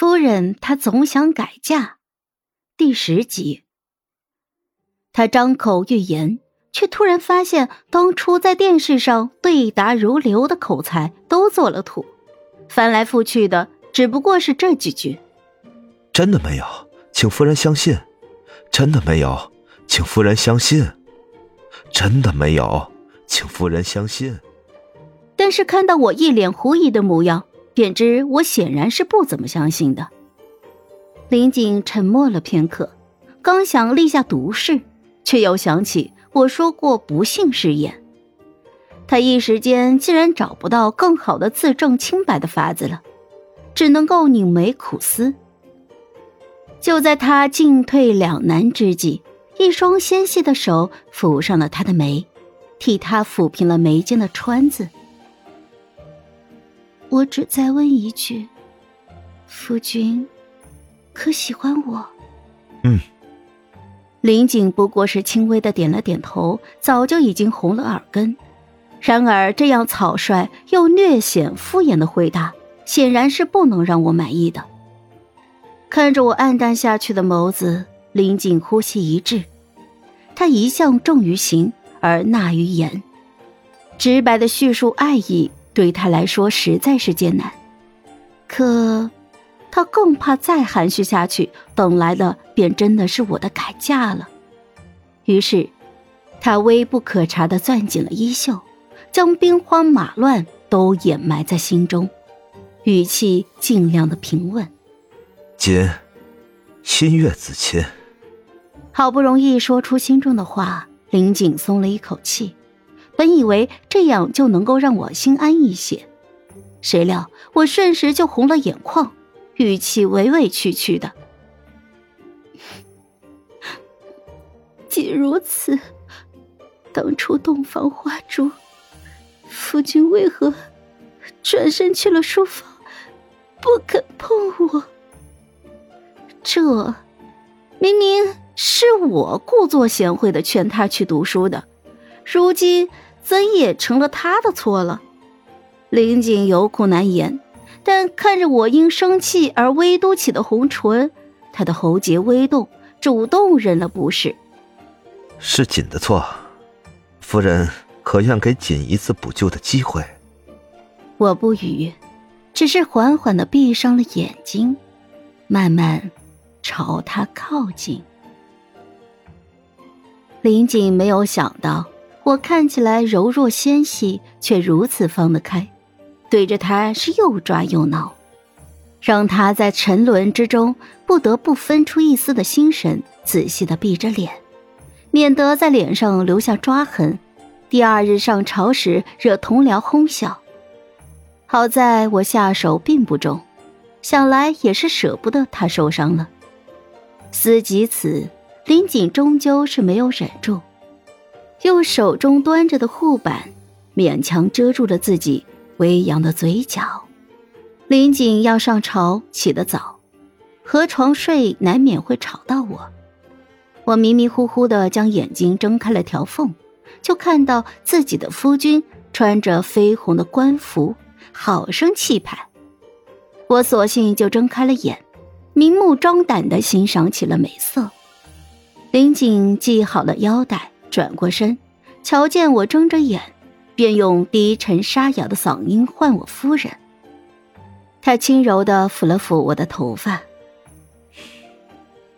夫人她总想改嫁。第十集，他张口欲言，却突然发现当初在电视上对答如流的口才都做了土，翻来覆去的只不过是这几句：“真的没有，请夫人相信；真的没有，请夫人相信；真的没有，请夫人相信。”但是看到我一脸狐疑的模样。便知我显然是不怎么相信的。林景沉默了片刻，刚想立下毒誓，却又想起我说过不信誓言。他一时间竟然找不到更好的自证清白的法子了，只能够拧眉苦思。就在他进退两难之际，一双纤细的手抚上了他的眉，替他抚平了眉间的川字。我只再问一句，夫君，可喜欢我？嗯。林景不过是轻微的点了点头，早就已经红了耳根。然而这样草率又略显敷衍的回答，显然是不能让我满意的。看着我黯淡下去的眸子，林景呼吸一滞。他一向重于行而纳于言，直白的叙述爱意。对他来说实在是艰难，可他更怕再含蓄下去，等来的便真的是我的改嫁了。于是，他微不可察的攥紧了衣袖，将兵荒马乱都掩埋在心中，语气尽量的平稳：“今心悦子亲。”好不容易说出心中的话，林景松了一口气。本以为这样就能够让我心安一些，谁料我瞬时就红了眼眶，语气委委屈屈的。既如此，当初洞房花烛，夫君为何转身去了书房，不肯碰我？这明明是我故作贤惠的劝他去读书的，如今。怎也成了他的错了？林锦有苦难言，但看着我因生气而微嘟起的红唇，他的喉结微动，主动认了不是。是锦的错，夫人可愿给锦一次补救的机会？我不语，只是缓缓的闭上了眼睛，慢慢朝他靠近。林锦没有想到。我看起来柔弱纤细，却如此放得开，对着他是又抓又挠，让他在沉沦之中不得不分出一丝的心神，仔细的闭着脸，免得在脸上留下抓痕，第二日上朝时惹同僚哄笑。好在我下手并不重，想来也是舍不得他受伤了。思及此，林锦终究是没有忍住。用手中端着的护板，勉强遮住了自己微扬的嘴角。林景要上朝，起得早，合床睡难免会吵到我。我迷迷糊糊的将眼睛睁开了条缝，就看到自己的夫君穿着绯红的官服，好生气派。我索性就睁开了眼，明目张胆的欣赏起了美色。林景系好了腰带。转过身，瞧见我睁着眼，便用低沉沙哑的嗓音唤我夫人。他轻柔的抚了抚我的头发。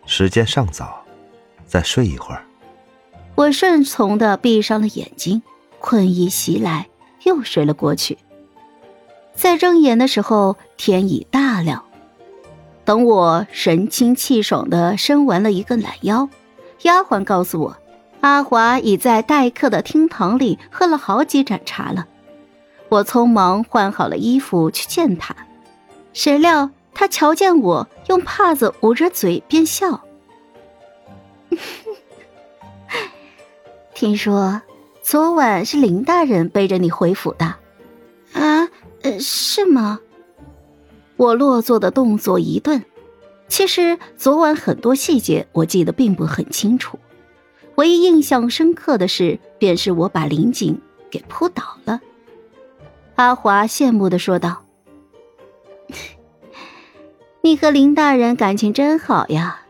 时间尚早，再睡一会儿。我顺从的闭上了眼睛，困意袭来，又睡了过去。在睁眼的时候，天已大亮。等我神清气爽的伸完了一个懒腰，丫鬟告诉我。阿华已在待客的厅堂里喝了好几盏茶了，我匆忙换好了衣服去见他，谁料他瞧见我，用帕子捂着嘴便笑。听说昨晚是林大人背着你回府的，啊，呃，是吗？我落座的动作一顿，其实昨晚很多细节我记得并不很清楚。唯一印象深刻的事，便是我把林景给扑倒了。阿华羡慕的说道：“你和林大人感情真好呀，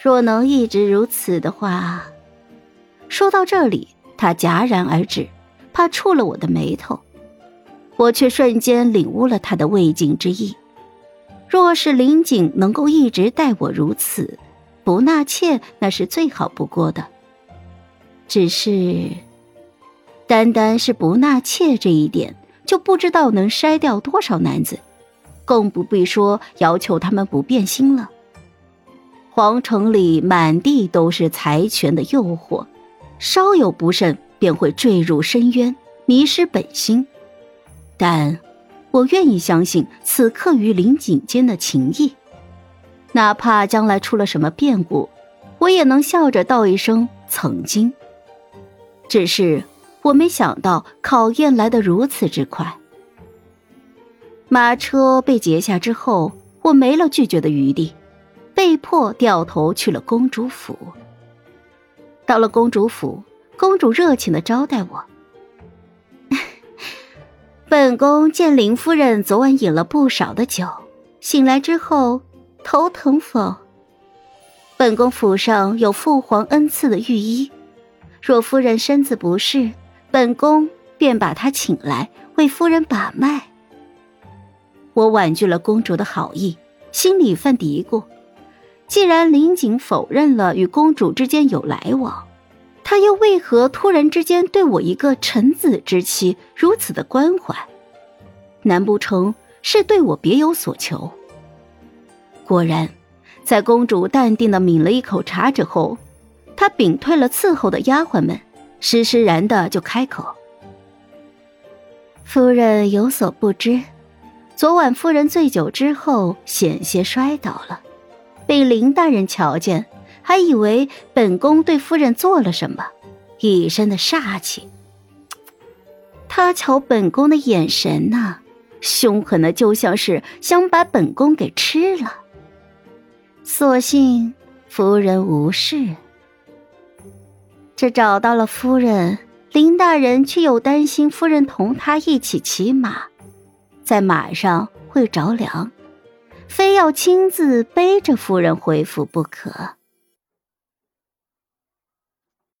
若能一直如此的话。说到这里，他戛然而止，怕触了我的眉头。我却瞬间领悟了他的未尽之意。若是林景能够一直待我如此，不纳妾那是最好不过的。只是，单单是不纳妾这一点，就不知道能筛掉多少男子，更不必说要求他们不变心了。皇城里满地都是财权的诱惑，稍有不慎便会坠入深渊，迷失本心。但，我愿意相信此刻与林景间的情谊，哪怕将来出了什么变故，我也能笑着道一声曾经。只是我没想到考验来得如此之快。马车被截下之后，我没了拒绝的余地，被迫掉头去了公主府。到了公主府，公主热情的招待我。本宫见林夫人昨晚饮了不少的酒，醒来之后头疼否？本宫府上有父皇恩赐的御医，若夫人身子不适，本宫便把她请来为夫人把脉。我婉拒了公主的好意，心里犯嘀咕：既然林景否认了与公主之间有来往，他又为何突然之间对我一个臣子之妻如此的关怀？难不成是对我别有所求？果然，在公主淡定的抿了一口茶之后，他屏退了伺候的丫鬟们，施施然的就开口：“夫人有所不知，昨晚夫人醉酒之后险些摔倒了，被林大人瞧见。”还以为本宫对夫人做了什么，一身的煞气。他瞧本宫的眼神呐，凶狠的就像是想把本宫给吃了。所幸夫人无事。这找到了夫人，林大人却又担心夫人同他一起骑马，在马上会着凉，非要亲自背着夫人回府不可。